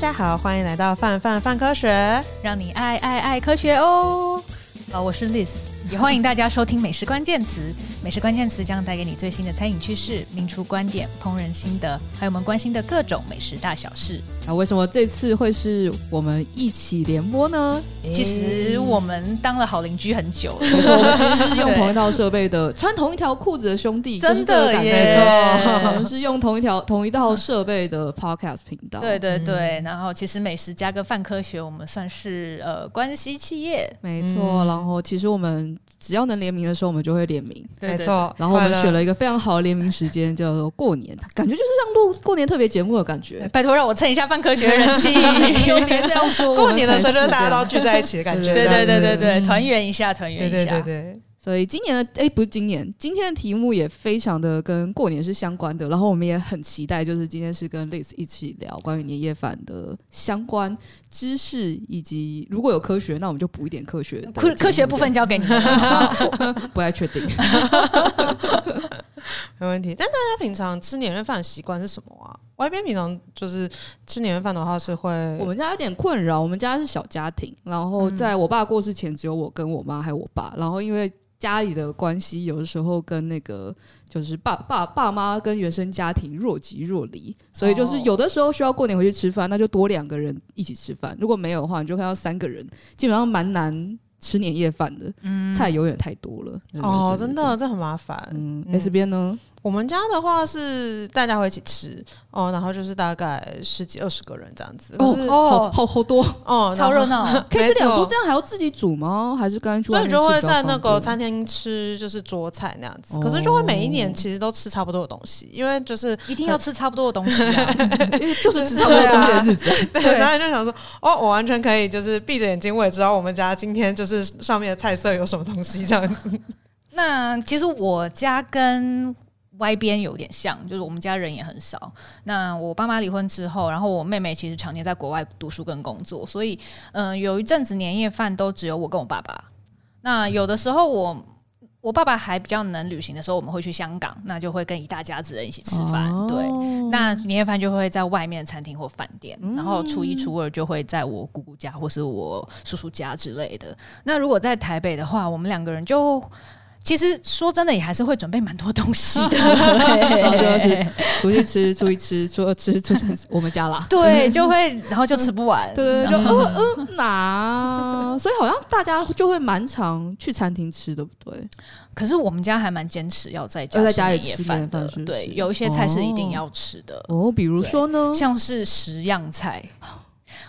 大家好，欢迎来到范范范科学，让你爱爱爱科学哦。好，我是 Liz。也欢迎大家收听《美食关键词》，美食关键词将带给你最新的餐饮趋势、名厨观点、烹饪心得，还有我们关心的各种美食大小事。那为什么这次会是我们一起联播呢？其实我们当了好邻居很久了，没错，我们其实是用同一套设备的，穿同一条裤子的兄弟，真的耶，没错，我们是用同一条 同一套设备的 Podcast 频道。对对对，然后其实美食加个饭科学，我们算是呃关系企业，没错。然后其实我们。只要能联名的时候，我们就会联名。没错，然后我们选了一个非常好的联名时间，叫做过年，感觉就是像录过年特别节目的感觉。拜托让我蹭一下范科学的人气，你又别这样说。过年的时候，就是大家都聚在一起的感觉。对对对对对，团圆一下，团圆一下。对对对。所以今年的哎、欸，不是今年，今天的题目也非常的跟过年是相关的。然后我们也很期待，就是今天是跟 Liz 一起聊关于年夜饭的相关知识，以及如果有科学，那我们就补一点科学。科科学部分交给你，不太确定。没问题。但大家平常吃年夜饭的习惯是什么啊？外边平常就是吃年夜饭的话，是会我们家有点困扰。我们家是小家庭，然后在我爸过世前，只有我跟我妈还有我爸。然后因为家里的关系，有的时候跟那个就是爸爸爸妈跟原生家庭若即若离，所以就是有的时候需要过年回去吃饭，那就多两个人一起吃饭。如果没有的话，你就看到三个人，基本上蛮难吃年夜饭的。嗯，菜永远太多了。哦，真的，这很麻烦。嗯，S 边呢？我们家的话是大家会一起吃哦，然后就是大概十几二十个人这样子。哦哦，好好多哦，超热闹。可以吃两桌，这样还要自己煮吗？还是干脆？所以就会在那个餐厅吃，就是桌菜那样子。可是就会每一年其实都吃差不多的东西，因为就是一定要吃差不多的东西啊，因为就是吃差不多东西的 日子。对，然后就想说，哦，我完全可以就是闭着眼睛，我也知道我们家今天就是上面的菜色有什么东西这样子。那其实我家跟。外边有点像，就是我们家人也很少。那我爸妈离婚之后，然后我妹妹其实常年在国外读书跟工作，所以嗯、呃，有一阵子年夜饭都只有我跟我爸爸。那有的时候我我爸爸还比较能旅行的时候，我们会去香港，那就会跟一大家子人一起吃饭。哦、对，那年夜饭就会在外面餐厅或饭店，嗯、然后初一初二就会在我姑姑家或是我叔叔家之类的。那如果在台北的话，我们两个人就。其实说真的，也还是会准备蛮多东西的。然后就是出去吃，出去吃，出去吃，出去吃，我们家啦。对，就会，然后就吃不完。对对，就呃呃拿。所以好像大家就会蛮常去餐厅吃，对不对？可是我们家还蛮坚持要在家在家里吃饭的。对，有一些菜是一定要吃的。哦，比如说呢，像是十样菜，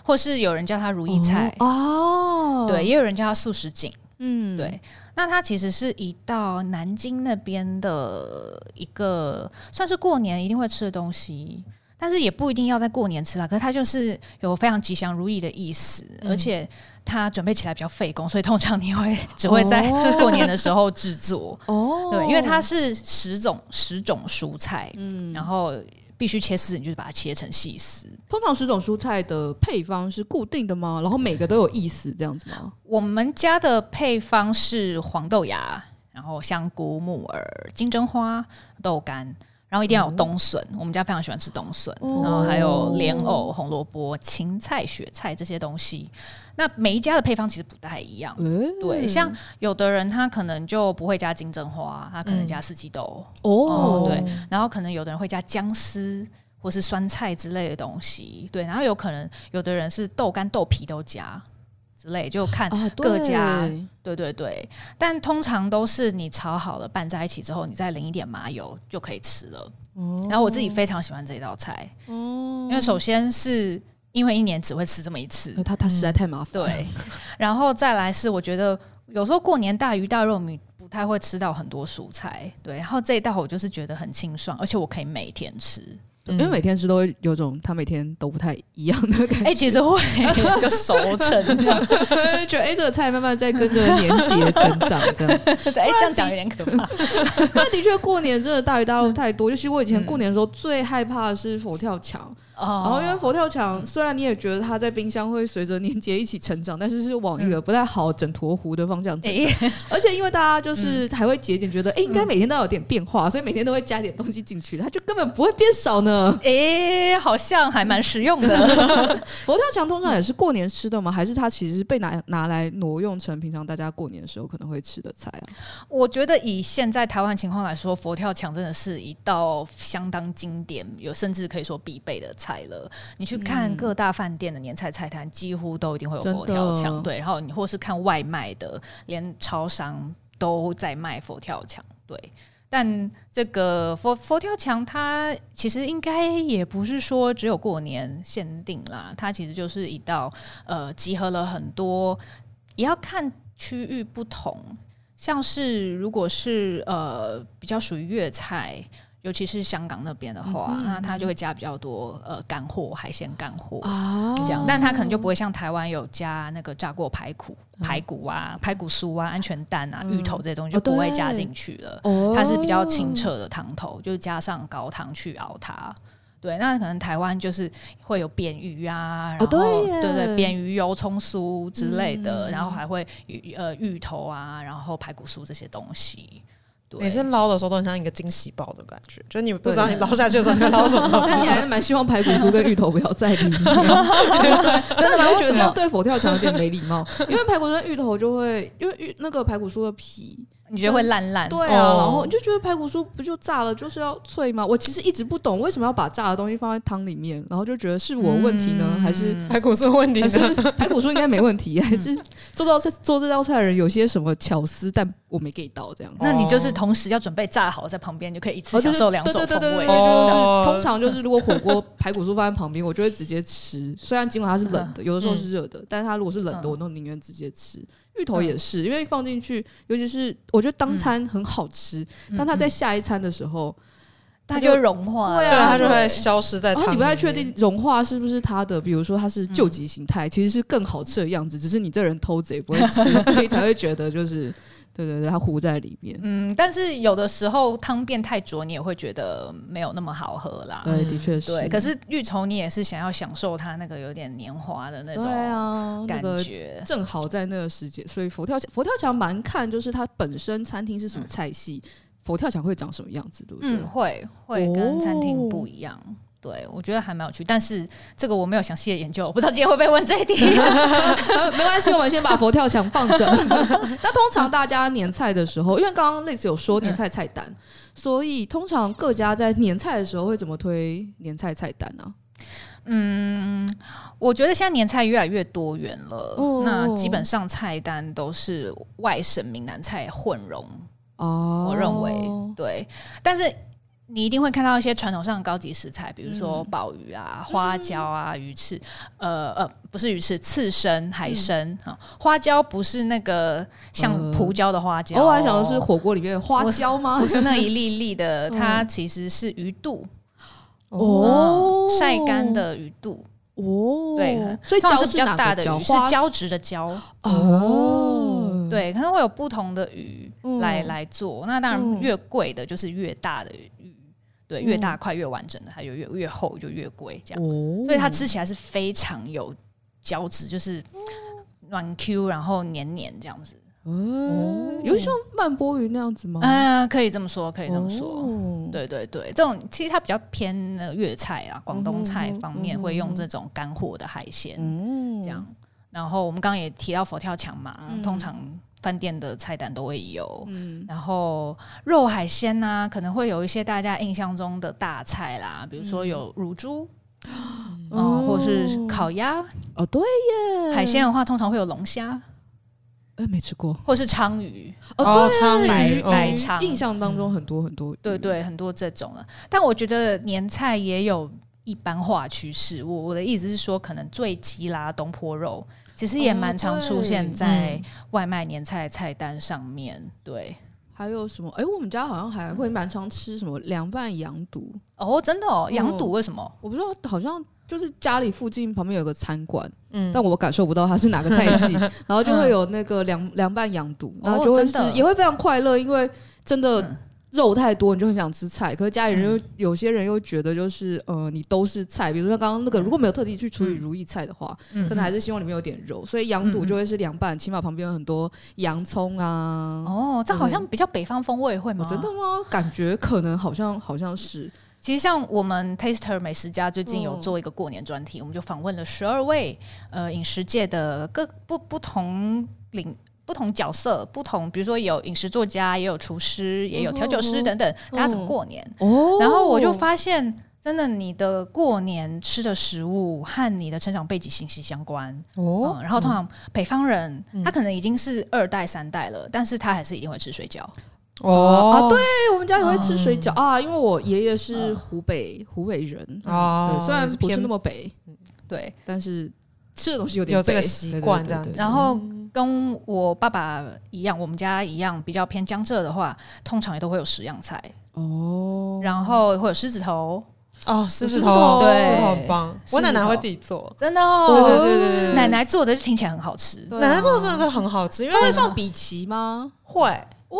或是有人叫它如意菜哦。对，也有人叫它素食锦。嗯，对。那它其实是一道南京那边的一个算是过年一定会吃的东西，但是也不一定要在过年吃啦。可是它就是有非常吉祥如意的意思，嗯、而且它准备起来比较费工，所以通常你会 只会在过年的时候制作。哦，对，因为它是十种十种蔬菜，嗯，然后。必须切丝，你就是把它切成细丝。通常十种蔬菜的配方是固定的吗？然后每个都有意思这样子吗？我们家的配方是黄豆芽，然后香菇、木耳、金针花、豆干。然后一定要有冬笋，嗯、我们家非常喜欢吃冬笋，哦、然后还有莲藕、红萝卜、芹菜、雪菜这些东西。那每一家的配方其实不太一样，嗯、对，像有的人他可能就不会加金针花，他可能加四季豆，嗯、哦，对，然后可能有的人会加姜丝或是酸菜之类的东西，对，然后有可能有的人是豆干、豆皮都加。之类就看各家，啊、对，对对对，但通常都是你炒好了拌在一起之后，你再淋一点麻油就可以吃了。哦、然后我自己非常喜欢这道菜，哦、因为首先是因为一年只会吃这么一次，它它实在太麻烦。对，然后再来是我觉得有时候过年大鱼大肉，你不太会吃到很多蔬菜。对，然后这一道我就是觉得很清爽，而且我可以每天吃。因为每天吃都会有种他每天都不太一样的感觉，哎，其实会 就熟成这样，觉得哎，这个菜慢慢在跟着年节成长这样子。哎，这样讲有点可怕。那的确过年真的大鱼大肉太多，尤其我以前过年的时候最害怕的是佛跳墙。然后因为佛跳墙，虽然你也觉得它在冰箱会随着年节一起成长，但是是往一个不太好整坨糊的方向成长。而且因为大家就是还会节俭，觉得哎，应该每天都要有点变化，所以每天都会加点东西进去，它就根本不会变少呢。哎，好像还蛮实用的。佛跳墙通常也是过年吃的吗？还是它其实是被拿拿来挪用成平常大家过年的时候可能会吃的菜啊？我觉得以现在台湾情况来说，佛跳墙真的是一道相当经典，有甚至可以说必备的菜了。你去看各大饭店的年菜菜单，几乎都一定会有佛跳墙。对，然后你或是看外卖的，连超商都在卖佛跳墙。对，但这个佛佛跳墙，它其实应该也不是说只有过年限定啦，它其实就是一道呃，集合了很多，也要看区域不同。像是如果是呃比较属于粤菜，尤其是香港那边的话，嗯、那它就会加比较多呃干货海鲜干货啊，这样，但它可能就不会像台湾有加那个炸过排骨、嗯、排骨啊、排骨酥啊、鹌鹑蛋啊、嗯、芋头这些东西就不会加进去了。哦、它是比较清澈的汤头，就加上高汤去熬它。对，那可能台湾就是会有扁鱼啊，然后、哦、对，对对，扁鱼油葱酥之类的，嗯、然后还会呃芋头啊，然后排骨酥这些东西。对，每次捞的时候都很像一个惊喜包的感觉，就你不知道你捞下去的时候你会捞什么。但 你还是蛮希望排骨酥跟芋头不要再里面，真的会觉得这样对佛跳墙有点没礼貌，因为排骨酥跟芋头就会因为芋那个排骨酥的皮。你觉得会烂烂？对啊，然后你就觉得排骨酥不就炸了，就是要脆吗？我其实一直不懂为什么要把炸的东西放在汤里面，然后就觉得是我问题呢，还是排骨酥问题？还是 排骨酥应该没问题？还是做道菜做这道菜的人有些什么巧思，但我没 get 到这样？那你就是同时要准备炸好在旁边，就可以一次享受两种风味。对对对对，就是通常就是如果火锅排骨酥放在旁边，我就会直接吃。虽然尽管它是冷的，有的时候是热的，但是它如果是冷的，我都宁愿直接吃。芋头也是，因为放进去，尤其是我觉得当餐很好吃，当它在下一餐的时候，它就会融化，对啊，它就会消失在汤里。然后你不太确定融化是不是它的，比如说它是救急形态，其实是更好吃的样子，只是你这人偷贼不会吃，所以才会觉得就是。对对对，它糊在里面。嗯，但是有的时候汤变太浊，你也会觉得没有那么好喝啦。对，的确是。对，可是芋头你也是想要享受它那个有点黏滑的那种感觉，啊那个、正好在那个时节。所以佛跳墙，佛跳墙蛮看就是它本身餐厅是什么菜系，嗯、佛跳墙会长什么样子，对不对？嗯，会会跟餐厅不一样。哦对，我觉得还蛮有趣，但是这个我没有详细的研究，我不知道今天会不会问这一题。没关系，我们先把佛跳墙放着。那通常大家年菜的时候，因为刚刚类似有说年菜菜单，嗯、所以通常各家在年菜的时候会怎么推年菜菜单呢、啊？嗯，我觉得现在年菜越来越多元了，哦、那基本上菜单都是外省闽南菜混融。哦，我认为对，但是。你一定会看到一些传统上的高级食材，比如说鲍鱼啊、花椒啊、鱼翅，呃呃，不是鱼翅，刺身、海参啊。花椒不是那个像胡椒的花椒，我还想的是火锅里面的花椒吗？不是那一粒粒的，它其实是鱼肚哦，晒干的鱼肚哦。对，所以椒是比较大的鱼，是胶质的胶哦。对，可能会有不同的鱼来来做。那当然，越贵的就是越大的鱼。对，越大块越完整的，它就越越厚就越贵，这样，哦、所以它吃起来是非常有胶质，就是软 Q，然后黏黏这样子。哦，有像曼波鱼那样子吗？嗯，可以这么说，可以这么说。哦、对对对，这种其实它比较偏那个粤菜啊，广东菜方面会用这种干货的海鲜，嗯这样。然后我们刚刚也提到佛跳墙嘛，嗯、通常。饭店的菜单都会有，嗯、然后肉海鲜呐、啊，可能会有一些大家印象中的大菜啦，比如说有乳猪，嗯，嗯或是烤鸭，哦，对耶，海鲜的话通常会有龙虾，哎，没吃过，或是鲳鱼，哦，对，鲳鱼，白鯧，印象当中很多很多，对对，很多这种了。但我觉得年菜也有一般化趋势，我我的意思是说，可能最鸡啦、东坡肉。其实也蛮常出现在外卖年菜菜单上面，对。还有什么？哎，我们家好像还会蛮常吃什么凉拌羊肚。哦，真的哦，羊肚为什么？我不知道，好像就是家里附近旁边有个餐馆，嗯，但我感受不到它是哪个菜系，然后就会有那个凉凉拌羊肚，然后就会吃，也会非常快乐，因为真的肉太多，你就很想吃菜。可是家里人又、嗯、有些人又觉得就是呃，你都是菜。比如说刚刚那个，如果没有特地去处理如意菜的话，嗯、可能还是希望里面有点肉。所以羊肚就会是凉拌，嗯、起码旁边有很多洋葱啊。哦，这好像比较北方风味会吗？哦、真的吗？感觉可能好像好像是。其实像我们 Taster 美食家最近有做一个过年专题，哦、我们就访问了十二位呃饮食界的各不不同领。不同角色，不同，比如说有饮食作家，也有厨师，也有调酒师等等，哦、大家怎么过年？哦，然后我就发现，真的，你的过年吃的食物和你的成长背景息息相关。哦、嗯，然后通常北方人，嗯、他可能已经是二代三代了，但是他还是一定会吃水饺。哦。啊，对我们家也会吃水饺、嗯、啊，因为我爷爷是湖北、嗯、湖北人。啊、嗯，虽然不是那么北，对，但是吃的东西有点有这个习惯这样子，然后。跟我爸爸一样，我们家一样比较偏江浙的话，通常也都会有十样菜。哦，然后会有狮子头。哦，狮子头对，狮子头很棒，我奶奶会自己做，真的哦，对对对对，奶奶做的就听起来很好吃，奶奶做的真的是很好吃，因为会放比奇吗？会。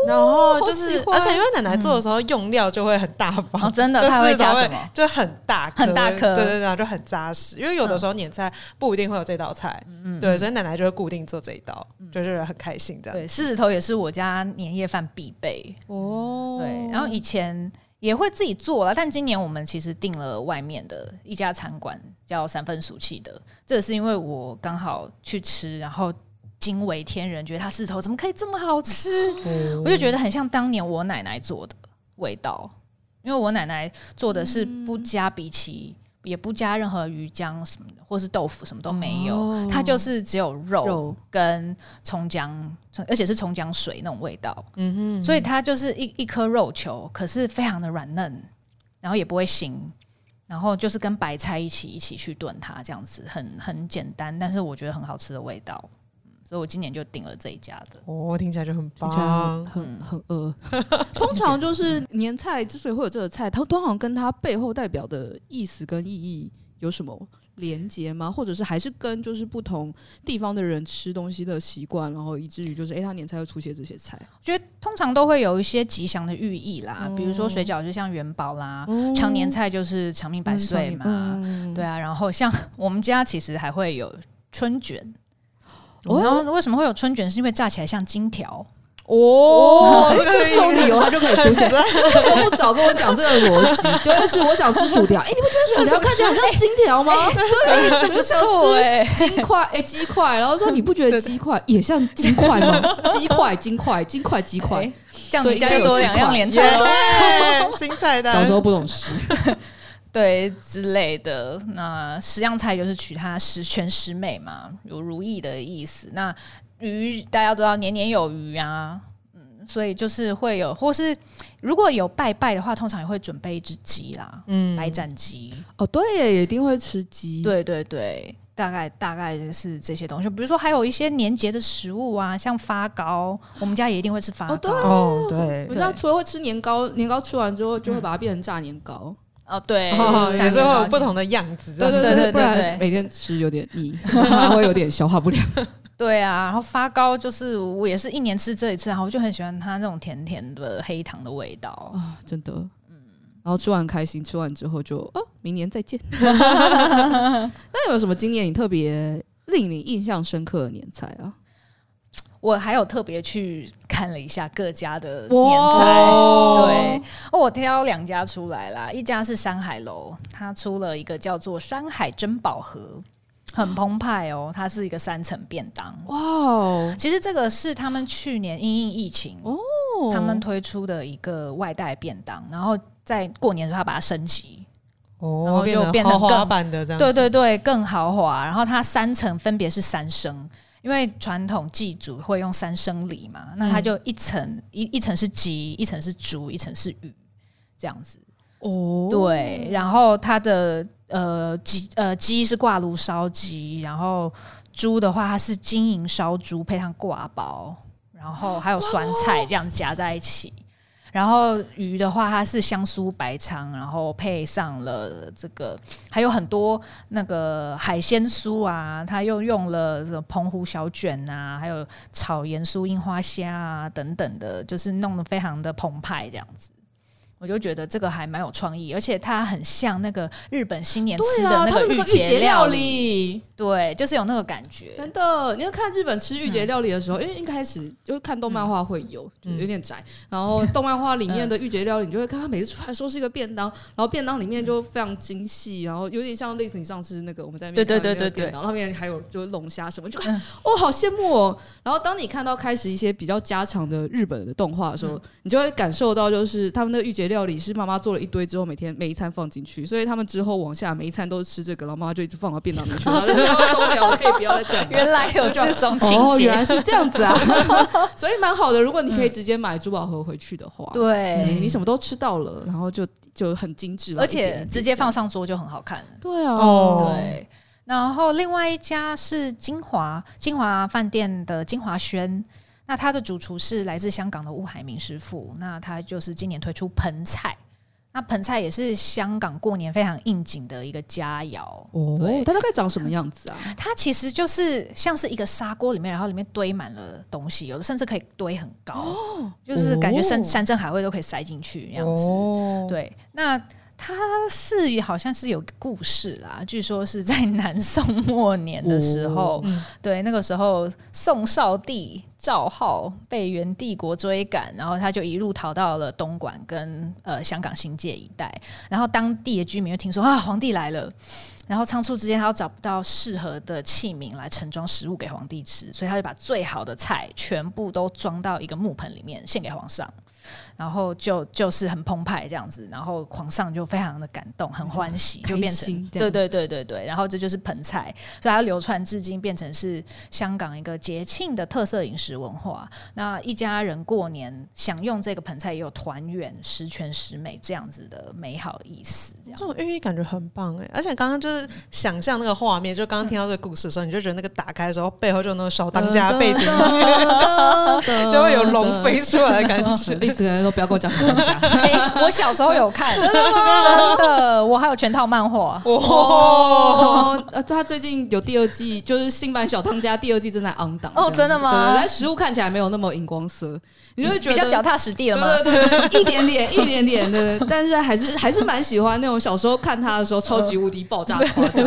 然后就是，而且因为奶奶做的时候用料就会很大方，真的，她会加什么？就很大很大颗，对对对，就很扎实。因为有的时候年菜不一定会有这道菜，对，所以奶奶就会固定做这一道，就是很开心的。对，狮子头也是我家年夜饭必备哦。对，然后以前也会自己做了，但今年我们其实订了外面的一家餐馆，叫三分熟气的。这是因为我刚好去吃，然后。惊为天人，觉得它狮子头怎么可以这么好吃？我就觉得很像当年我奶奶做的味道，因为我奶奶做的是不加荸荠，也不加任何鱼浆什么的，或是豆腐什么都没有，它就是只有肉跟葱姜，而且是葱姜水那种味道。嗯哼，所以它就是一一颗肉球，可是非常的软嫩，然后也不会腥，然后就是跟白菜一起一起去炖它，这样子很很简单，但是我觉得很好吃的味道。所以我今年就订了这一家的，哦，听起来就很棒，很很饿。通常就是年菜之所以会有这个菜，它通常跟它背后代表的意思跟意义有什么连接吗？或者是还是跟就是不同地方的人吃东西的习惯，然后以至于就是哎，它年菜会出现这些菜？我觉得通常都会有一些吉祥的寓意啦，比如说水饺就像元宝啦，长年菜就是长命百岁嘛，对啊。然后像我们家其实还会有春卷。然后为什么会有春卷？是因为炸起来像金条哦，这种理由 它就可以出现。为什么不早跟我讲这个逻辑？就是我想吃薯条，哎，你不觉得薯条 看起来很像金条吗？对，这不错哎，金块哎，鸡块，然后说你不觉得鸡块也像金块吗？鸡块，金块，金块，鸡块，这样加多两样连菜，对，新菜单。小时候不懂事。对之类的，那十样菜就是取它十全十美嘛，有如意的意思。那鱼大家都知道年年有余啊，嗯，所以就是会有，或是如果有拜拜的话，通常也会准备一只鸡啦，嗯，白斩鸡。哦，对，也一定会吃鸡。对对对，大概大概是这些东西。比如说还有一些年节的食物啊，像发糕，我们家也一定会吃发糕。哦，对，我们家除了会吃年糕，年糕吃完之后就会把它变成炸年糕。哦，对，有时候有不同的样子，对对对对对，每天吃有点腻，还会有点消化不良。对啊，然后发糕就是我也是一年吃这一次，然后我就很喜欢它那种甜甜的黑糖的味道啊，真的，嗯，然后吃完开心，吃完之后就哦，明年再见。那有没有什么今年你特别令你印象深刻的年菜啊？我还有特别去看了一下各家的年菜，哇对，我挑两家出来啦。一家是山海楼，它出了一个叫做山海珍宝盒，很澎湃哦。它是一个三层便当，哇哦！其实这个是他们去年因应疫情哦，他们推出的一个外带便当，然后在过年的时候他把它升级哦，然后就变成更豪华版的这样，对对对，更豪华。然后它三层分别是三升。因为传统祭祖会用三生礼嘛，那它就一层一一层是鸡，一层是猪，一层是鱼，这样子。哦，对，然后它的呃鸡呃鸡是挂炉烧鸡，然后猪的话它是金银烧猪配上挂包，然后还有酸菜这样夹在一起。然后鱼的话，它是香酥白肠，然后配上了这个，还有很多那个海鲜酥啊，它又用了什么澎湖小卷啊，还有炒盐酥樱花虾啊等等的，就是弄得非常的澎湃这样子。我就觉得这个还蛮有创意，而且它很像那个日本新年吃的那个御节料理，对，就是有那个感觉。真的，你要看日本吃御节料理的时候，嗯、因为一开始就看动漫画会有，嗯、就有点窄。然后动漫画里面的御节料理，你就会看它每次出来说是一个便当，然后便当里面就非常精细，然后有点像类似你上次那个我们在那边对对对对对，然后后面还有就是龙虾什么，就看哦，好羡慕哦。然后当你看到开始一些比较家常的日本的动画的时候，嗯、你就会感受到就是他们的御节料理是妈妈做了一堆之后，每天每一餐放进去，所以他们之后往下每一餐都是吃这个，然后妈妈就一直放到便当里面去。哦、真的受不可以不要再讲。原来有这种情节，哦，原来是这样子啊，所以蛮好的。如果你可以直接买珠宝盒回去的话，对、嗯，你什么都吃到了，然后就就很精致了，而且直接放上桌就很好看。对啊，哦、对。然后另外一家是金华金华饭店的金华轩。那他的主厨是来自香港的吴海明师傅，那他就是今年推出盆菜，那盆菜也是香港过年非常应景的一个佳肴哦。对，它大概长什么样子啊？它其实就是像是一个砂锅里面，然后里面堆满了东西，有的甚至可以堆很高，哦、就是感觉山山珍海味都可以塞进去这样子。哦、对，那。它是好像是有个故事啦，据说是在南宋末年的时候，哦。嗯、对，那个时候宋少帝赵浩被元帝国追赶，然后他就一路逃到了东莞跟呃香港新界一带，然后当地的居民就听说啊皇帝来了，然后仓促之间他又找不到适合的器皿来盛装食物给皇帝吃，所以他就把最好的菜全部都装到一个木盆里面献给皇上。然后就就是很澎湃这样子，然后皇上就非常的感动，很欢喜，就变成对对对对对。然后这就是盆菜，所以它流传至今，变成是香港一个节庆的特色饮食文化。那一家人过年享用这个盆菜，也有团圆、十全十美这样子的美好意思。这样这种寓意感觉很棒哎！而且刚刚就是想象那个画面，就刚刚听到这个故事的时候，你就觉得那个打开的时候，背后就有那个小当家背景音乐，就会有龙飞出来的感觉。栗子人都不要跟我讲小当家。我小时候有看，真的吗？真的，我还有全套漫画。哦，呃，他最近有第二季，就是新版小当家第二季正在 on 档。哦，真的吗？但实物看起来没有那么荧光色，你就会觉得比较脚踏实地了吗？对对对，一点点，一点点的，但是还是还是蛮喜欢那种小时候看他的时候超级无敌爆炸夸张，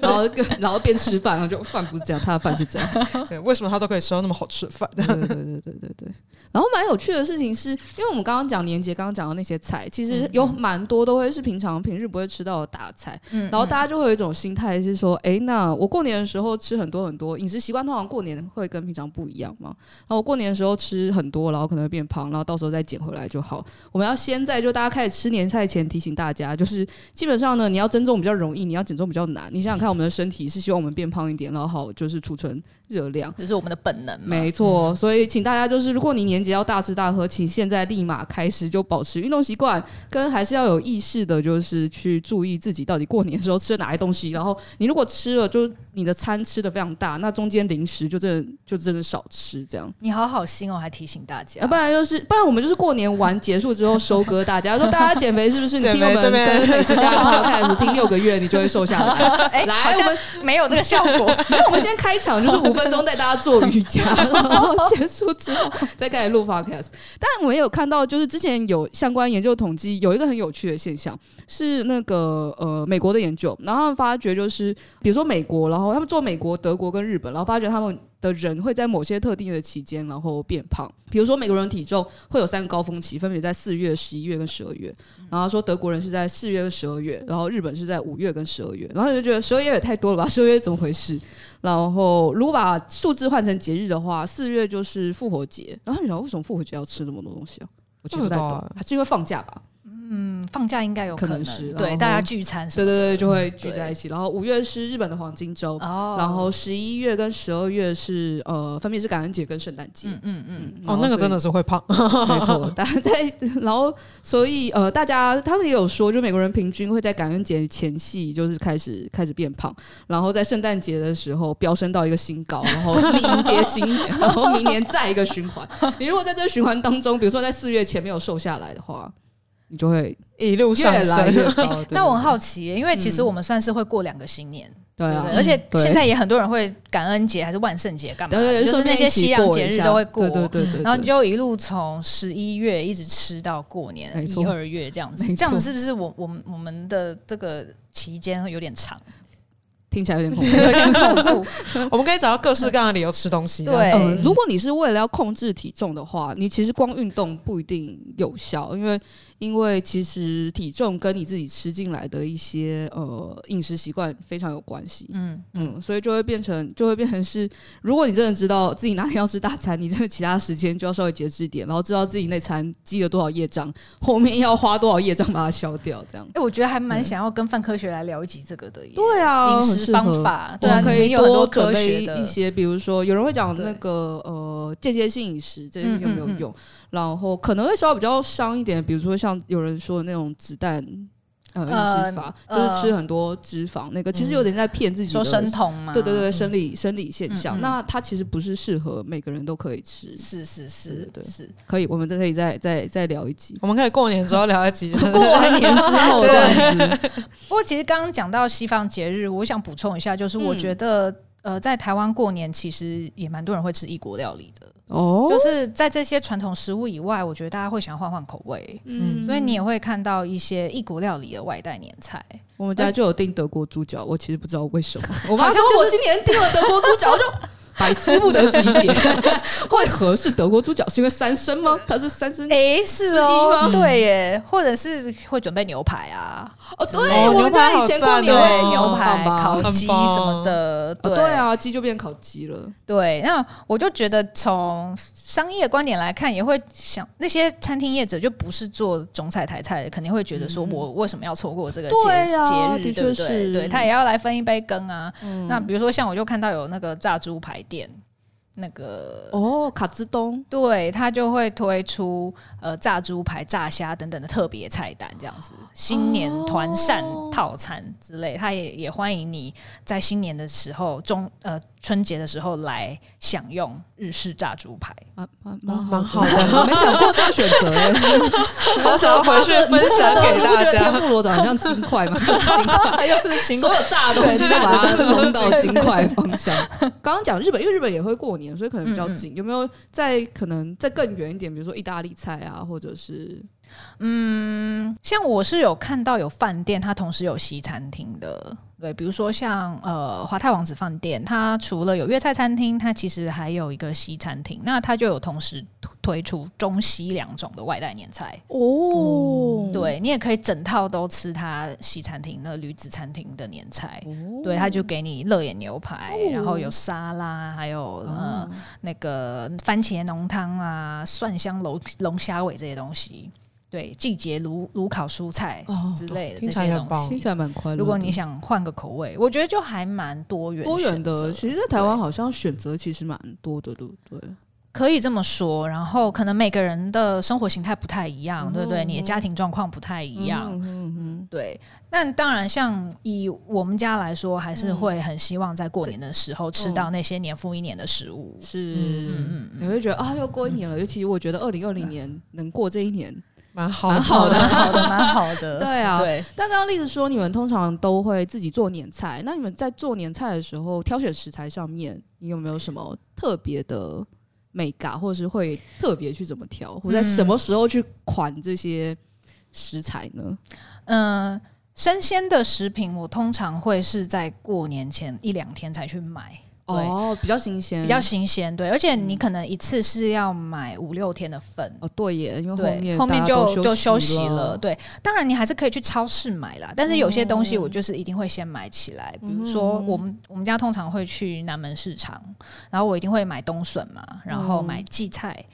然后然后边吃饭，然后就饭不是这样，他的饭是这样。对，为什么他都可以吃到那么好吃的饭？对对对对对对对。然后蛮有趣的事情是，因为我们刚刚讲年节，刚刚讲的那些菜，其实有蛮多都会是平常平日不会吃到的大菜。嗯，然后大家就会有一种心态是说，哎，那我过年的时候吃很多很多，饮食习惯通常过年会跟平常不一样嘛。然后我过年的时候吃很多，然后可能会变胖，然后到时候再减回来就好。我们要先在就大家开始吃年菜前提醒大家，就是基本上呢，你要增重比较容易，你要减重比较难。你想想看，我们的身体是希望我们变胖一点，然后好就是储存热量，这是我们的本能。没错，所以请大家就是，如果你年节要大吃大喝，请现在立马开始就保持运动习惯，跟还是要有意识的，就是去注意自己到底过年的时候吃了哪些东西。然后你如果吃了，就你的餐吃的非常大，那中间零食就真的就真的少吃。这样你好好心哦，还提醒大家，不然就是不然我们就是过年完结束之后收割大家，说大家减肥是不是？你听我们跟美食家的朋友开始听六个月，你就会瘦下来。哎，来，我们没有这个效果。那我们先开场就是五分钟带大家做瑜伽，然后结束之后再开始录 podcast。但我也有看到，就是之前有相关研究统计，有一个很有趣的现象，是那个呃美国的研究，然后他们发觉就是，比如说美国，然后他们做美国、德国跟日本，然后发觉他们的人会在某些特定的期间，然后变胖。比如说美国人体重会有三个高峰期，分别在四月、十一月跟十二月。然后说德国人是在四月跟十二月，然后日本是在五月跟十二月。然后你就觉得十二月也太多了吧？十二月怎么回事？然后如果把数字换成节日的话，四月就是复活节。然后你想为什么复活节要吃那么多东西啊？我其实不太懂，还是因为放假吧？嗯，放假应该有可能，可能是对大家聚餐，对对对，就会聚在一起。然后五月是日本的黄金周，然后十一月跟十二月是呃，分别是感恩节跟圣诞节。嗯嗯哦，那个真的是会胖，没错。大家在然后所以呃，大家他们也有说，就美国人平均会在感恩节前夕就是开始开始变胖，然后在圣诞节的时候飙升到一个新高，然后迎接新年，然后明年再一个循环。你如果在这个循环当中，比如说在四月前没有瘦下来的话。你就会一路上越来越高。那我很好奇，因为其实我们算是会过两个新年。对啊，而且现在也很多人会感恩节还是万圣节干嘛？对就是那些西洋节日都会过。对对对。然后你就一路从十一月一直吃到过年一二月这样子，这样子是不是我我们我们的这个期间会有点长？听起来有点恐怖，有点恐怖。我们可以找到各式各样的理由吃东西。对，如果你是为了要控制体重的话，你其实光运动不一定有效，因为。因为其实体重跟你自己吃进来的一些呃饮食习惯非常有关系，嗯嗯，所以就会变成就会变成是，如果你真的知道自己哪天要吃大餐，你真的其他时间就要稍微节制一点，然后知道自己那餐积了多少业障，后面要花多少业障把它消掉，这样。哎，我觉得还蛮想要跟范科学来聊一集这个的，对啊，饮食方法，对啊，可以多准备一些，比如说有人会讲那个呃间歇性饮食，这件事情有没有用？然后可能会稍微比较伤一点，比如说像有人说的那种子弹呃饮食法，呃、就是吃很多脂肪，呃、那个其实有点在骗自己的。说生酮嘛？对对对，生理生理现象。嗯嗯、那它其实不是适合每个人都可以吃。是是是，对是可以，我们这可以再再再聊一集。我们可以过年之后聊一集，过完年之后这样子。不过其实刚刚讲到西方节日，我想补充一下，就是我觉得、嗯、呃，在台湾过年其实也蛮多人会吃异国料理的。哦，就是在这些传统食物以外，我觉得大家会想换换口味，嗯，所以你也会看到一些异国料理的外带年菜。我们家就有订德国猪脚，我其实不知道为什么。我妈说我今年订了德国猪脚，我就。百思不得其解，为何是德国猪脚？是因为三生吗？它是三生？哎，是哦，对耶，或者是会准备牛排啊？哦，对，我们家以前过年会吃牛排、烤鸡什么的。对啊，鸡就变烤鸡了。对，那我就觉得从商业观点来看，也会想那些餐厅业者就不是做中菜台菜的，肯定会觉得说我为什么要错过这个节节日？对不对？对，他也要来分一杯羹啊。那比如说像我就看到有那个炸猪排。店那个哦，卡兹东，对，他就会推出呃炸猪排、炸虾等等的特别菜单，这样子新年团膳套餐之类，他也也欢迎你在新年的时候中呃。春节的时候来享用日式炸猪排，蛮蛮蛮好的，没想过这个选择，好想要回去分享给大家。天妇罗长得像金块吗？金块，所有炸的东西就把它弄到金块方向。刚刚讲日本，因为日本也会过年，所以可能比较近。有没有再可能再更远一点？比如说意大利菜啊，或者是嗯，像我是有看到有饭店，它同时有西餐厅的。对，比如说像呃华泰王子饭店，它除了有粤菜餐厅，它其实还有一个西餐厅，那它就有同时推出中西两种的外带年菜哦。对，你也可以整套都吃它西餐厅那驴子餐厅的年菜，哦、对，它就给你乐眼牛排，哦、然后有沙拉，还有呃、嗯、那个番茄浓汤啊，蒜香龙龙虾尾这些东西。对，季节炉炉烤蔬菜之类的这些东西，听起来蛮快乐。如果你想换个口味，我觉得就还蛮多元。多元的，其实，在台湾好像选择其实蛮多的，对不对？可以这么说。然后，可能每个人的生活形态不太一样，对不对？你的家庭状况不太一样，嗯嗯，对。但当然，像以我们家来说，还是会很希望在过年的时候吃到那些年复一年的食物。是，嗯嗯，你会觉得啊，又过一年了。尤其我觉得二零二零年能过这一年。蛮好，蛮好的，好的，蛮好的。对啊，对。但刚刚例子说，你们通常都会自己做年菜。那你们在做年菜的时候，挑选食材上面，你有没有什么特别的美感，或者是会特别去怎么挑，或在什么时候去款这些食材呢？嗯、呃，生鲜的食品，我通常会是在过年前一两天才去买。哦，比较新鲜，比较新鲜，对，而且你可能一次是要买五六天的份哦，对耶，因为后面后面就就休息了，对，当然你还是可以去超市买啦，但是有些东西我就是一定会先买起来，比如说我们我们家通常会去南门市场，然后我一定会买冬笋嘛，然后买荠菜，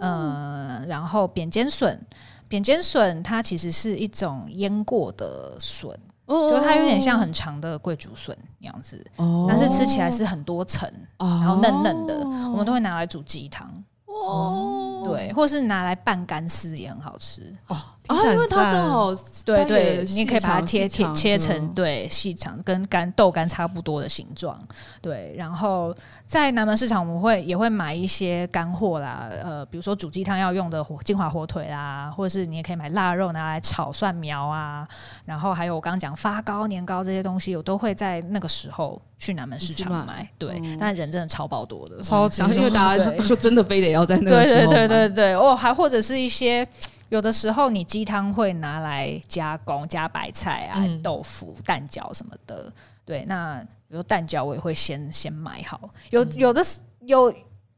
嗯，然后扁尖笋，扁尖笋它其实是一种腌过的笋。就它有点像很长的桂竹笋那样子，哦、但是吃起来是很多层，哦、然后嫩嫩的，我们都会拿来煮鸡汤。哦，对，或是拿来拌干丝也很好吃。哦，啊，因为它正好对对，你可以把它切切切成对细长跟干豆干差不多的形状。对，然后在南门市场我们会也会买一些干货啦，呃，比如说煮鸡汤要用的火金华火腿啦，或者是你也可以买腊肉拿来炒蒜苗啊，然后还有我刚刚讲发糕、年糕这些东西，我都会在那个时候去南门市场买。对，嗯、但人真的超爆多的，超级，因为大家 就真的非得要在那个时候对对对对对哦，还或者是一些。有的时候你鸡汤会拿来加工，加白菜啊、嗯、豆腐、蛋饺什么的。对，那比如蛋饺我也会先先买好。有有的有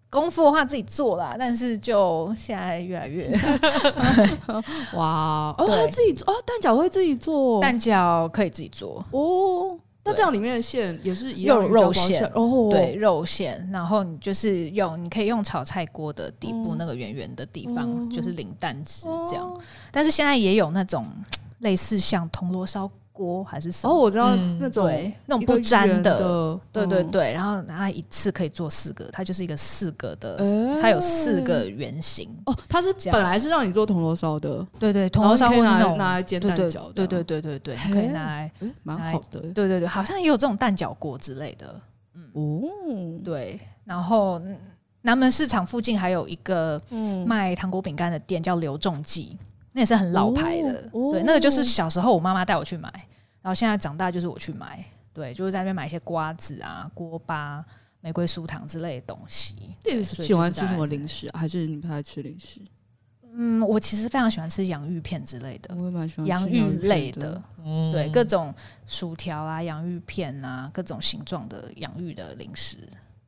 功夫的话自己做啦，但是就现在越来越 哇哦，自己做哦，蛋饺会自己做，蛋饺可以自己做哦。那这样里面的馅也是一样肉馅哦，对，肉馅，然后你就是用，你可以用炒菜锅的底部那个圆圆的地方，嗯、就是淋蛋汁这样。哦、但是现在也有那种类似像铜锣烧。锅还是什么？哦，我知道那种、嗯、那种不粘的，的对对对。然后它一次可以做四个，它就是一个四个的，欸、它有四个圆形。哦，它是本来是让你做铜锣烧的，对对，铜锣烧可以拿拿来煎蛋饺，对对对对对，可以拿来，蛮好的。对对对，好像也有这种蛋饺锅之类的。嗯哦，对。然后南门市场附近还有一个卖糖果饼干的店，叫刘仲记。那也是很老牌的，哦哦、对，那个就是小时候我妈妈带我去买，然后现在长大就是我去买，对，就是在那边买一些瓜子啊、锅巴、玫瑰酥糖之类的东西。你，喜欢吃什么零食啊？还是你不太吃零食？嗯，我其实非常喜欢吃洋芋片之类的，我也蛮喜欢洋芋类的，嗯、对，各种薯条啊、洋芋片啊、各种形状的洋芋的零食，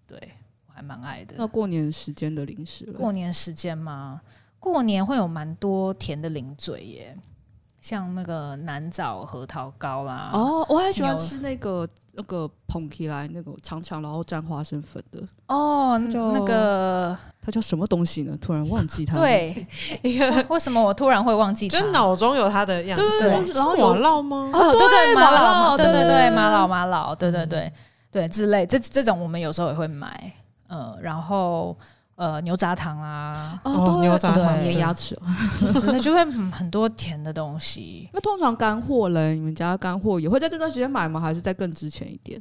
对我还蛮爱的。那过年时间的零食，过年时间吗？过年会有蛮多甜的零嘴耶，像那个南枣核桃糕啦。哦，我还喜欢吃那个那个捧起来那个长长然后沾花生粉的。哦，就那个它叫什么东西呢？突然忘记它。对，为什么我突然会忘记？就脑中有它的样子。对对对，然后有马烙吗？哦，对对马老，对对对马老马老，对对对对之类，这这种我们有时候也会买。嗯，然后。呃，牛轧糖啦，哦，牛轧糖粘牙齿，那就会很多甜的东西。那通常干货嘞，你们家干货也会在这段时间买吗？还是在更之前一点？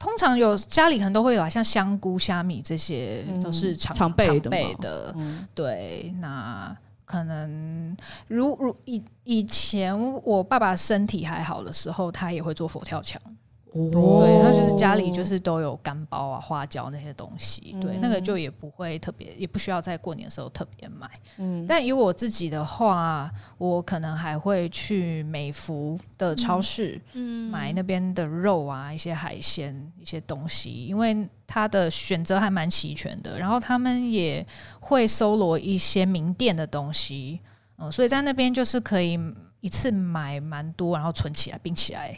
通常有家里可能都会有啊，像香菇、虾米这些都是常常备的。对，那可能如如以以前我爸爸身体还好的时候，他也会做佛跳墙。哦、对，他就是家里就是都有干包啊、花椒那些东西，嗯、对，那个就也不会特别，也不需要在过年的时候特别买。嗯，但以我自己的话，我可能还会去美福的超市，嗯，买那边的肉啊、一些海鲜、一些东西，因为它的选择还蛮齐全的。然后他们也会搜罗一些名店的东西，嗯，所以在那边就是可以一次买蛮多，然后存起来，冰起来。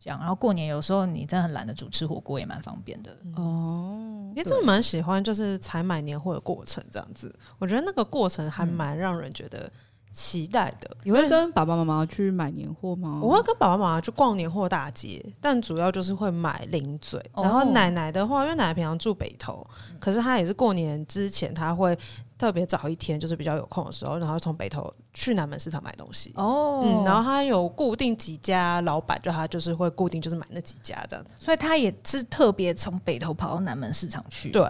这样，然后过年有时候你真的很懒得煮，吃火锅也蛮方便的哦。你真的蛮喜欢就是采买年货的过程，这样子，我觉得那个过程还蛮让人觉得期待的。你会跟爸爸妈妈去买年货吗？我会跟爸爸妈妈去逛年货大街，但主要就是会买零嘴。然后奶奶的话，因为奶奶平常住北投，可是她也是过年之前她会。特别早一天，就是比较有空的时候，然后从北投去南门市场买东西。哦，嗯，然后他有固定几家老板，就他就是会固定就是买那几家这样子，所以他也是特别从北投跑到南门市场去。对。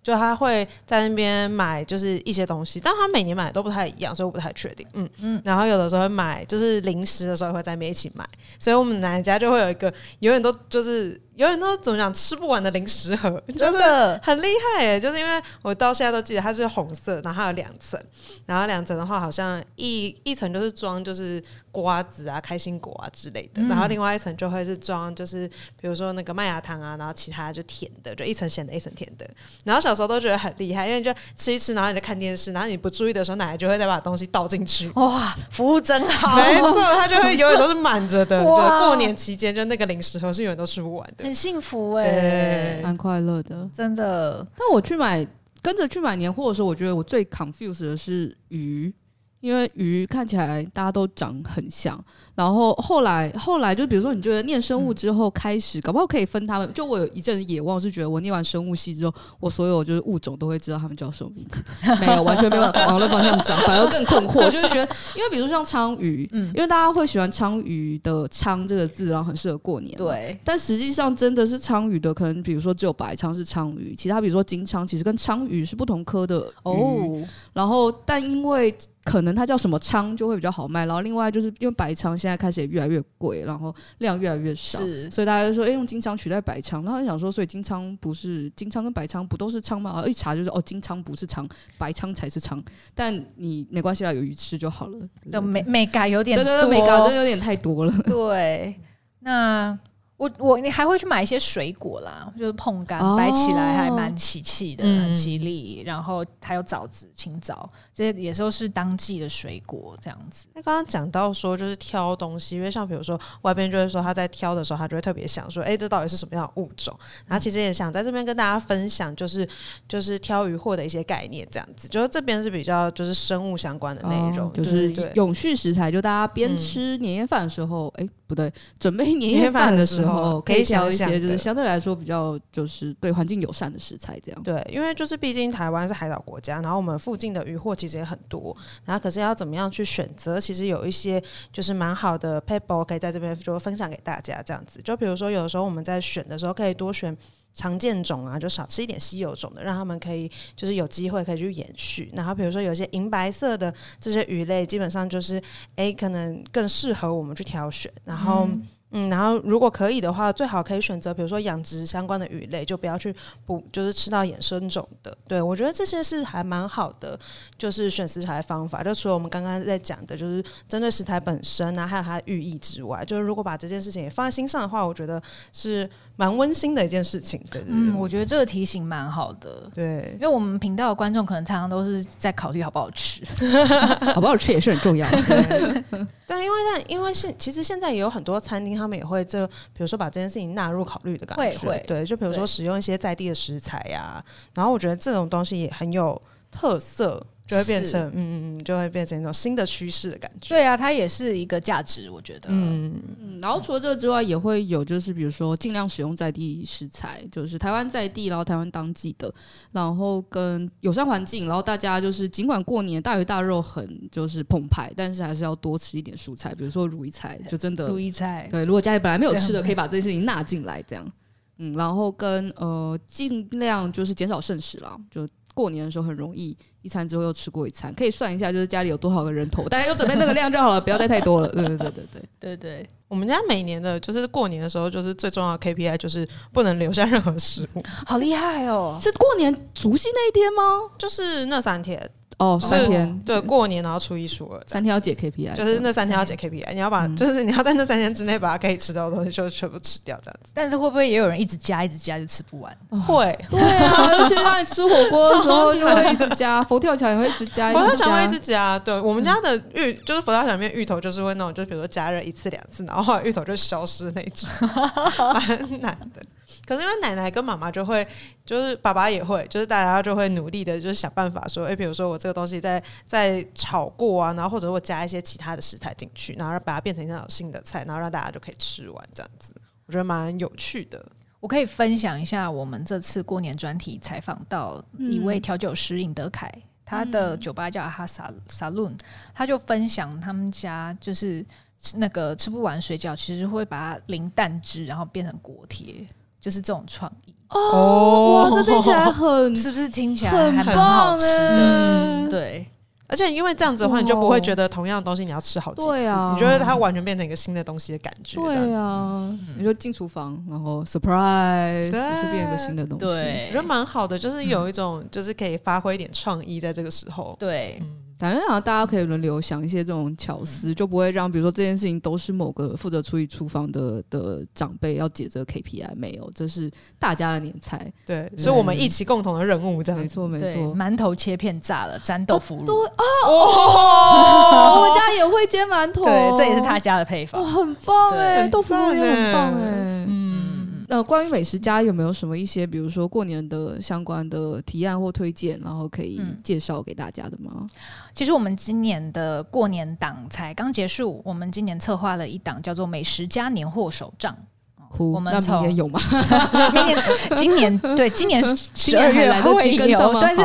就他会在那边买，就是一些东西，但他每年买的都不太一样，所以我不太确定。嗯嗯，然后有的时候会买，就是零食的时候会在那边一起买，所以我们奶奶家就会有一个永远都就是永远都怎么讲吃不完的零食盒，就是很厉害耶。就是因为我到现在都记得它是红色，然后它有两层，然后两层的话好像一一层就是装就是瓜子啊、开心果啊之类的，然后另外一层就会是装就是比如说那个麦芽糖啊，然后其他就甜的，就一层咸的，一层甜的，然后小。时候都觉得很厉害，因为你就吃一吃，然后你就看电视，然后你不注意的时候，奶奶就会再把东西倒进去。哇，服务真好！没错，它就会永远都是满着的。哇就过年期间，就那个零食盒是永远都吃不完的，很幸福哎、欸，蛮快乐的，真的。但我去买跟着去买年货的时候，我觉得我最 confused 的是鱼，因为鱼看起来大家都长很像，然后后来后来就比如说你觉得念生物之后开始，嗯、搞不好可以分它们。就我有一阵野望是觉得我念完生物系之后，我所有就是物种都会知道它们叫什么名字，没有完全没有往那方向长，反而更困惑。就是觉得，因为比如像鲳鱼，嗯，因为大家会喜欢鲳鱼的“鲳”这个字，然后很适合过年。对，但实际上真的是鲳鱼的，可能比如说只有白鲳是鲳鱼，其他比如说金鲳其实跟鲳鱼是不同科的哦。然后但因为可能它叫什么仓就会比较好卖，然后另外就是因为白仓现在开始也越来越贵，然后量越来越少，所以大家就说，哎、欸，用金仓取代白仓，然后就想说，所以金仓不是金仓跟白仓不都是仓吗？然后一查就是哦，金仓不是仓，白仓才是仓，但你没关系啦，有鱼吃就好了。对，美美嘎有点多，对对对，美嘎真的有点太多了。对，那。我我你还会去买一些水果啦，就是碰柑，哦、摆起来还蛮喜气的，很吉利。嗯、然后还有枣子、青枣，这些也都是当季的水果，这样子。那刚刚讲到说，就是挑东西，因为像比如说外边就会说他在挑的时候，他就会特别想说，哎、欸，这到底是什么样的物种？然后其实也想在这边跟大家分享，就是就是挑鱼货的一些概念，这样子。就是这边是比较就是生物相关的内容，哦、就是永续食材，就大家边吃年夜饭的时候，哎、嗯。欸不对，准备年夜饭的时候可以挑一些，就是相对来说比较就是对环境友善的食材，这样。对，因为就是毕竟台湾是海岛国家，然后我们附近的渔获其实也很多，然后可是要怎么样去选择，其实有一些就是蛮好的 paper 可以在这边就分享给大家，这样子。就比如说有的时候我们在选的时候，可以多选。常见种啊，就少吃一点稀有种的，让他们可以就是有机会可以去延续。然后比如说有些银白色的这些鱼类，基本上就是诶，可能更适合我们去挑选。然后。嗯嗯，然后如果可以的话，最好可以选择，比如说养殖相关的鱼类，就不要去捕，就是吃到野生种的。对，我觉得这些是还蛮好的，就是选食材方法。就除了我们刚刚在讲的，就是针对食材本身啊，还有它寓意之外，就是如果把这件事情也放在心上的话，我觉得是蛮温馨的一件事情。对，对，对，嗯，我觉得这个提醒蛮好的。对，因为我们频道的观众可能常常都是在考虑好不好吃，好不好吃也是很重要的。对，对，因为但因为现其实现在也有很多餐厅。他们也会这，比如说把这件事情纳入考虑的感觉，会会对，就比如说使用一些在地的食材呀，对然后我觉得这种东西也很有特色。就会变成，嗯嗯嗯，就会变成一种新的趋势的感觉。对啊，它也是一个价值，我觉得。嗯嗯。然后除了这个之外，也会有就是比如说尽量使用在地食材，就是台湾在地，然后台湾当季的，然后跟友善环境，然后大家就是尽管过年大鱼大肉很就是澎湃，但是还是要多吃一点蔬菜，比如说如意菜，就真的。如意菜。对，如果家里本来没有吃的，可以把这些事情纳进来，这样。嗯，然后跟呃尽量就是减少剩食啦，就。过年的时候很容易一餐之后又吃过一餐，可以算一下，就是家里有多少个人头，大家就准备那个量就好了，不要带太多了。对对对对对对对，我们家每年的就是过年的时候，就是最重要的 KPI 就是不能留下任何食物。好厉害哦！是过年除夕那一天吗？就是那三天。哦，三天对，过年然后初一初二，三天要解 KPI，就是那三天要解 KPI，你要把就是你要在那三天之内把它可以吃到的东西就全部吃掉，这样子。但是会不会也有人一直加一直加就吃不完？会，对啊，而且让你吃火锅的时候就会一直加，佛跳墙也会一直加，佛跳墙会一直加。对，我们家的芋就是佛跳墙里面芋头就是会那种，就比如说加热一次两次，然后后来芋头就消失那种，蛮难的。可是因为奶奶跟妈妈就会，就是爸爸也会，就是大家就会努力的，就是想办法说，哎、比如说我这个东西在在炒过啊，然后或者我加一些其他的食材进去，然后把它变成一道新的菜，然后让大家就可以吃完这样子，我觉得蛮有趣的。我可以分享一下我们这次过年专题采访到一位调酒师尹德凯，他的酒吧叫哈萨萨伦，他就分享他们家就是那个吃不完水饺，其实会把它淋蛋汁，然后变成锅贴。就是这种创意。哦，哇，这听起来很，是不是听起来还蛮好吃的？嗯，对。而且因为这样子的话，你就不会觉得同样的东西你要吃好几次，对啊，你觉得它完全变成一个新的东西的感觉。对啊，你就进厨房，然后 surprise，就变成一个新的东西，对，我觉得蛮好的，就是有一种就是可以发挥一点创意在这个时候，对。感觉好像大家可以轮流想一些这种巧思，就不会让比如说这件事情都是某个负责处理厨房的的长辈要解这个 KPI，没有，这是大家的年菜，对，所以我们一起共同的任务，这样没错没错。馒头切片炸了，沾豆腐乳，对哦，我们家也会煎馒头，对，这也是他家的配方，很棒哎，豆腐乳也很棒哎，嗯，那关于美食家有没有什么一些，比如说过年的相关的提案或推荐，然后可以介绍给大家的吗？嗯、其实我们今年的过年档才刚结束，我们今年策划了一档叫做“美食家年货手账”。我们明年有吗？明年、今年对，今年 十二月会有，但是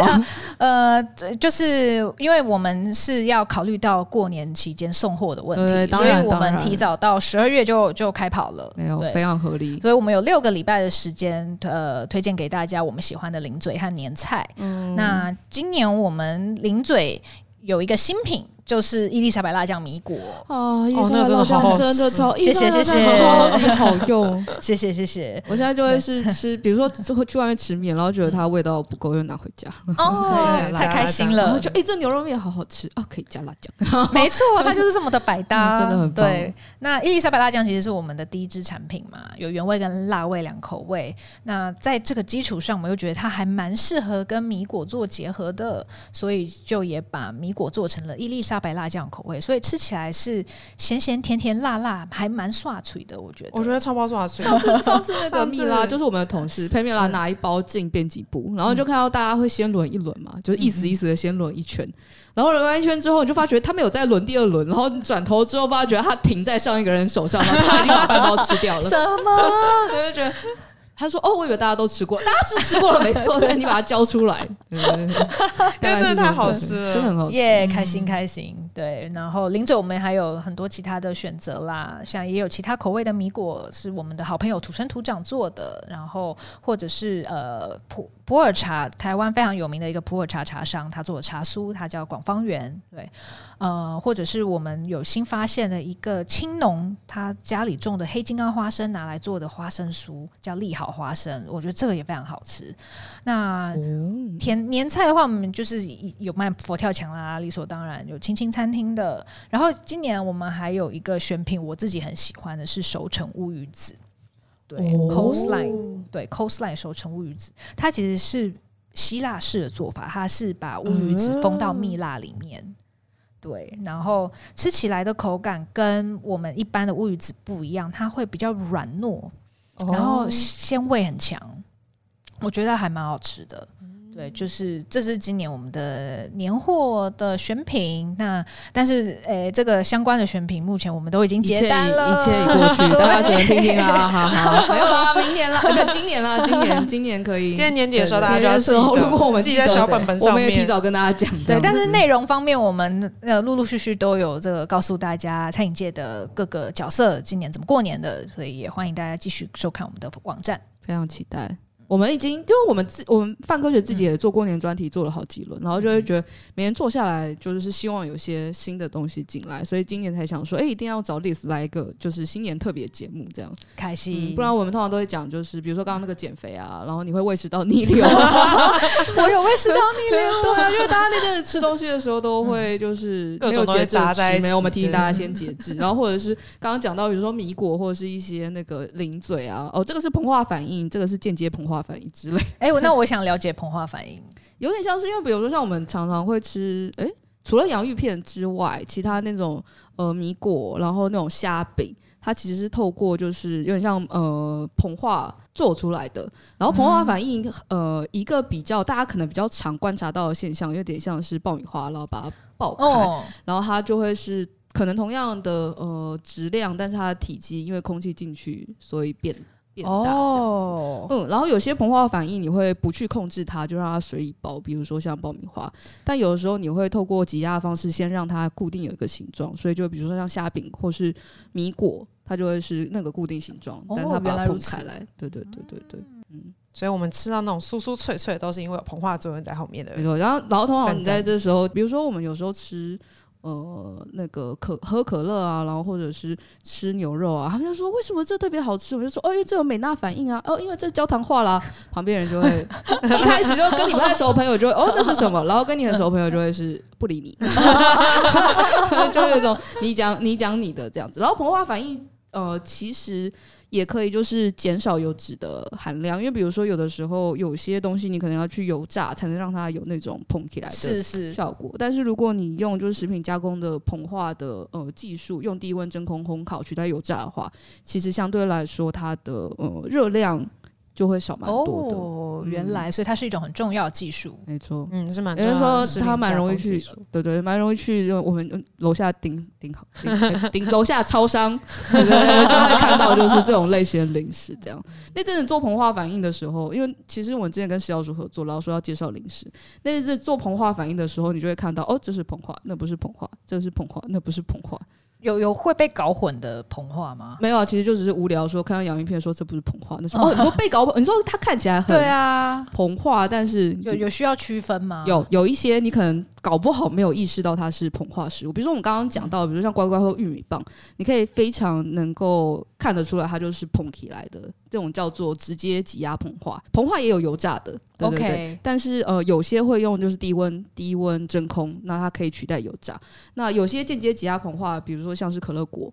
呃，就是因为我们是要考虑到过年期间送货的问题，所以我们提早到十二月就就开跑了，没有非常合理。所以我们有六个礼拜的时间，呃，推荐给大家我们喜欢的零嘴和年菜。嗯，那今年我们零嘴有一个新品。就是伊丽莎白辣酱米果哦，伊丽莎白辣酱真的超，谢谢谢谢，超级好用，谢谢谢谢。我现在就会是吃，比如说就会去外面吃面，然后觉得它味道不够，又拿回家哦，太开心了。然后就哎，这牛肉面好好吃哦，可以加辣酱。没错，它就是这么的百搭，真的很棒。对，那伊丽莎白辣酱其实是我们的第一支产品嘛，有原味跟辣味两口味。那在这个基础上，我们又觉得它还蛮适合跟米果做结合的，所以就也把米果做成了伊丽莎。大白辣酱口味，所以吃起来是咸咸甜甜辣辣，还蛮刷嘴的。我觉得，我觉得超爆刷嘴。上次 上次那个蜜拉就是我们的同事佩蜜拉拿一包进编辑部，然后就看到大家会先轮一轮嘛，就是意思意思的先轮一圈，然后轮完一圈之后，你就发觉他没有在轮第二轮，然后转头之后发觉他停在上一个人手上，然后他已经把半包吃掉了。什么？我 就觉得。他说：“哦，我以为大家都吃过，大家是吃过了没错，但你把它交出来，因为真的太好吃了，真的很好吃，耶，开心开心。对，然后零嘴我们还有很多其他的选择啦，像也有其他口味的米果是我们的好朋友土生土长做的，然后或者是呃普普洱茶，台湾非常有名的一个普洱茶茶商，他做的茶酥，他叫广方圆，对。”呃，或者是我们有新发现的一个青农，他家里种的黑金刚花生拿来做的花生酥，叫利好花生，我觉得这个也非常好吃。那甜年菜的话，我们就是有卖佛跳墙啦，理所当然有青青餐厅的。然后今年我们还有一个选品，我自己很喜欢的是熟成乌鱼子，对，coastline，对，coastline 熟成乌鱼子，它其实是希腊式的做法，它是把乌鱼子封到蜜蜡里面。对，然后吃起来的口感跟我们一般的乌鱼子不一样，它会比较软糯，然后鲜味很强，我觉得还蛮好吃的。对，就是这是今年我们的年货的选品。那但是，诶，这个相关的选品目前我们都已经结单了，一切已 过去，大家只能听听啦。好好，没有啦，明年了，今年了，今年今年可以。今年年底的时候，大家就要记得，如果我们记在小本本上面，我们也提早跟大家讲。对，但是内容方面，我们呃陆陆续续都有这个告诉大家餐饮界的各个角色今年怎么过年的，所以也欢迎大家继续收看我们的网站，非常期待。我们已经，因为我们自我们泛科学自己也做过年专题，做了好几轮，然后就会觉得每年做下来，就是希望有些新的东西进来，所以今年才想说，哎，一定要找 list 来一个就是新年特别节目，这样。开心、嗯。不然我们通常都会讲，就是比如说刚刚那个减肥啊，然后你会胃食道逆流，我有胃食道逆流，对啊，因为大家那阵子吃东西的时候都会就是没有节制在，没有，我们提醒大家先节制，然后或者是刚刚讲到，比如说米果或者是一些那个零嘴啊，哦，这个是膨化反应，这个是间接膨化反应之类。哎，那我想了解膨化反应，有点像是因为比如说像我们常常会吃，哎，除了洋芋片之外，其他那种呃米果，然后那种虾饼，它其实是透过就是有点像呃膨化做出来的。然后膨化反应，呃，一个比较大家可能比较常观察到的现象，有点像是爆米花，然后把它爆开，哦、然后它就会是可能同样的呃质量，但是它的体积因为空气进去，所以变。变大这样子，哦、嗯，然后有些膨化反应你会不去控制它，就让它随意爆，比如说像爆米花。但有的时候你会透过挤压的方式，先让它固定有一个形状，所以就比如说像虾饼或是米果，它就会是那个固定形状，但它把它膨开来。对对对对对，嗯，所以我们吃到那种酥酥脆脆，都是因为有膨化作用在后面的。没错，然后然后通常你在这时候，比如说我们有时候吃。呃，那个可喝可乐啊，然后或者是吃牛肉啊，他们就说为什么这特别好吃？我就说哦，因为这有美纳反应啊，哦，因为这焦糖化啦。旁边人就会 一开始就跟你不太熟的朋友就会哦，那是什么？然后跟你很熟的朋友就会是不理你，就有一种你讲你讲你的这样子。然后膨化反应呃，其实也可以就是减少油脂的含量，因为比如说有的时候有些东西你可能要去油炸才能让它有那种膨起来的效果，是是，但是如果你用就是食品加工的膨化的呃技术，用低温真空烘烤取代油炸的话，其实相对来说它的呃热量。就会少蛮多的哦，原来，所以它是一种很重要的技术，没错，嗯，是蛮。有人说它蛮容易去，对对，蛮容易去，我们楼下顶顶好顶楼下超商，对对对，就会看到就是这种类型的零食这样。那阵子做膨化反应的时候，因为其实我们之前跟食药署合作，然后说要介绍零食，那阵子做膨化反应的时候，你就会看到哦，这是膨化，那不是膨化，这是膨化，那不是膨化。有有会被搞混的膨化吗？没有啊，其实就只是无聊说看到洋芋片说这不是膨化，那是哦，你说被搞混，你说它看起来很对啊膨化，但是有有需要区分吗？有有一些你可能。搞不好没有意识到它是膨化食物，比如说我们刚刚讲到，比如像乖乖或玉米棒，你可以非常能够看得出来它就是膨起来的，这种叫做直接挤压膨化。膨化也有油炸的，对对对。Okay. 但是呃，有些会用就是低温低温真空，那它可以取代油炸。那有些间接挤压膨化，比如说像是可乐果，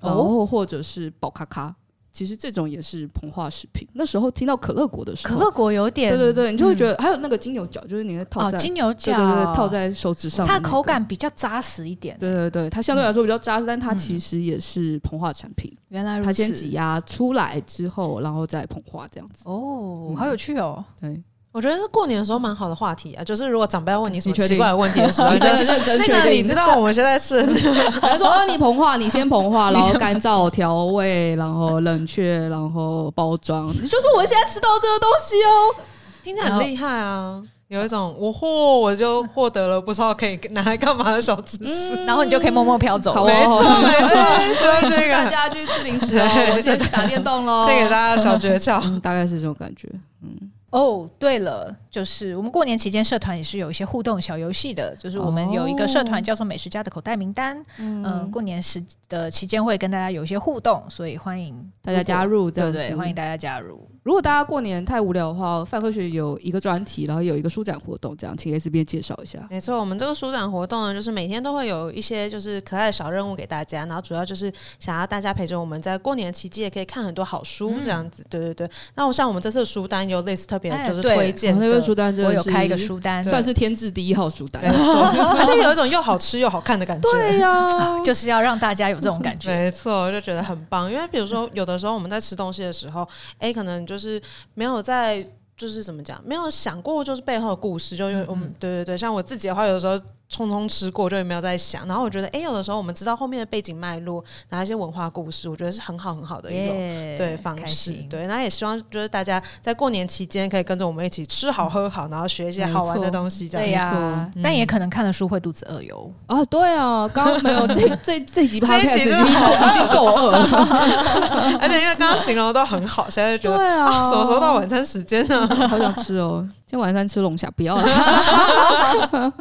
然后或者是宝咖咖。其实这种也是膨化食品。那时候听到可乐果的时候，可乐果有点，对对对，你就会觉得、嗯、还有那个金牛角，就是你会套在、哦、金牛角，对对对，套在手指上、那个，它口感比较扎实一点。对对对，它相对来说比较扎实，嗯、但它其实也是膨化产品。原来如此，它先挤压出来之后，然后再膨化这样子。哦，嗯、好有趣哦。对。我觉得是过年的时候蛮好的话题啊，就是如果长辈要问你什么奇怪的问题的时候，你真的认真确定。那个你知道我们现在是，他说：“ 哦，你膨化，你先膨化，然后干燥调味，然后冷却，然后包装，就是我现在吃到这个东西哦，听起来很厉害啊！有一种我获我就获得了不知道可以拿来干嘛的小知识，然后你就可以默默飘走。没错没错，就是这个。大家去吃零食哦，我先去打电动喽。先给大家小诀窍，大概是这种感觉，嗯。哦对了，就是我们过年期间社团也是有一些互动小游戏的，就是我们有一个社团叫做“美食家的口袋名单”，嗯、呃，过年时的期间会跟大家有一些互动，所以欢迎大家加入，对对，欢迎大家加入。如果大家过年太无聊的话，范科学有一个专题，然后有一个书展活动，这样请 S B 介绍一下。没错，我们这个书展活动呢，就是每天都会有一些就是可爱的小任务给大家，然后主要就是想要大家陪着我们在过年期间也可以看很多好书这样子。嗯、对对对，那我像我们这次的书单有类似特别就是推荐、个书单，我有开一个书单，算是天字第一号书单，而且 有一种又好吃又好看的感觉。对呀、啊，就是要让大家有这种感觉。没错，我就觉得很棒，因为比如说有的时候我们在吃东西的时候，哎，可能就是没有。没有在，就是怎么讲，没有想过就是背后的故事，就因为我们、嗯、对对对，像我自己的话，有的时候。匆匆吃过就也没有在想，然后我觉得，哎，有的时候我们知道后面的背景脉络，拿一些文化故事，我觉得是很好很好的一种 yeah, 对方式。心对，那也希望就是大家在过年期间可以跟着我们一起吃好喝好，然后学一些好玩的东西，这样。对呀、啊，嗯、但也可能看了书会肚子饿哟。啊，对啊，刚刚没有这这这集拍开始已经够饿了，而且因为刚刚形容的都很好，现在就觉得对啊，啊，什么时候到晚餐时间呢？好想吃哦，今天晚餐吃龙虾，不要了。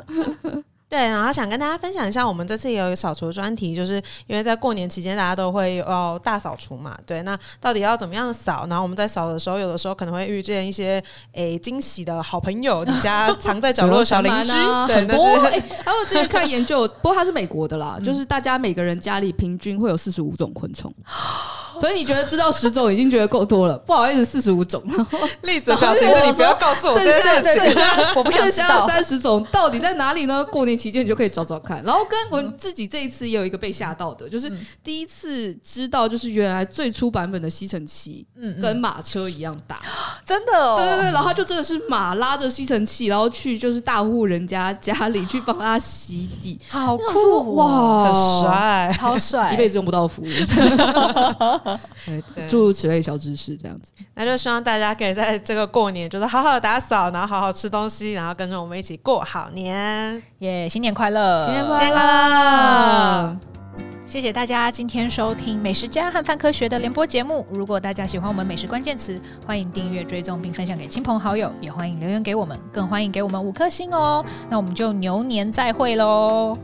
对，然后想跟大家分享一下，我们这次也有一个扫除专题，就是因为在过年期间大家都会要大扫除嘛。对，那到底要怎么样扫？然后我们在扫的时候，有的时候可能会遇见一些诶惊喜的好朋友，你家 藏在角落的小邻居，啊、对，很多。哎，还有之前看研究，不过它是美国的啦，嗯、就是大家每个人家里平均会有四十五种昆虫。所以你觉得知道十种已经觉得够多了？不好意思，四十五种。例子表情是你不要告诉我这件事情，我不想知道。三十种到底在哪里呢？过年期间你就可以找找看。然后跟我自己这一次也有一个被吓到的，就是第一次知道，就是原来最初版本的吸尘器，嗯，跟马车一样大，真的哦。对对对，然后就真的是马拉着吸尘器，然后去就是大户人家家里去帮他洗地，好酷哇，很帅，超帅，一辈子用不到服务。对，诸如此类小知识这样子，那就希望大家可以在这个过年，就是好好打扫，然后好好吃东西，然后跟着我们一起过好年。耶，yeah, 新年快乐，新年快乐！谢谢大家今天收听美食家和泛科学的联播节目。如果大家喜欢我们美食关键词，欢迎订阅、追踪并分享给亲朋好友，也欢迎留言给我们，更欢迎给我们五颗星哦。那我们就牛年再会喽！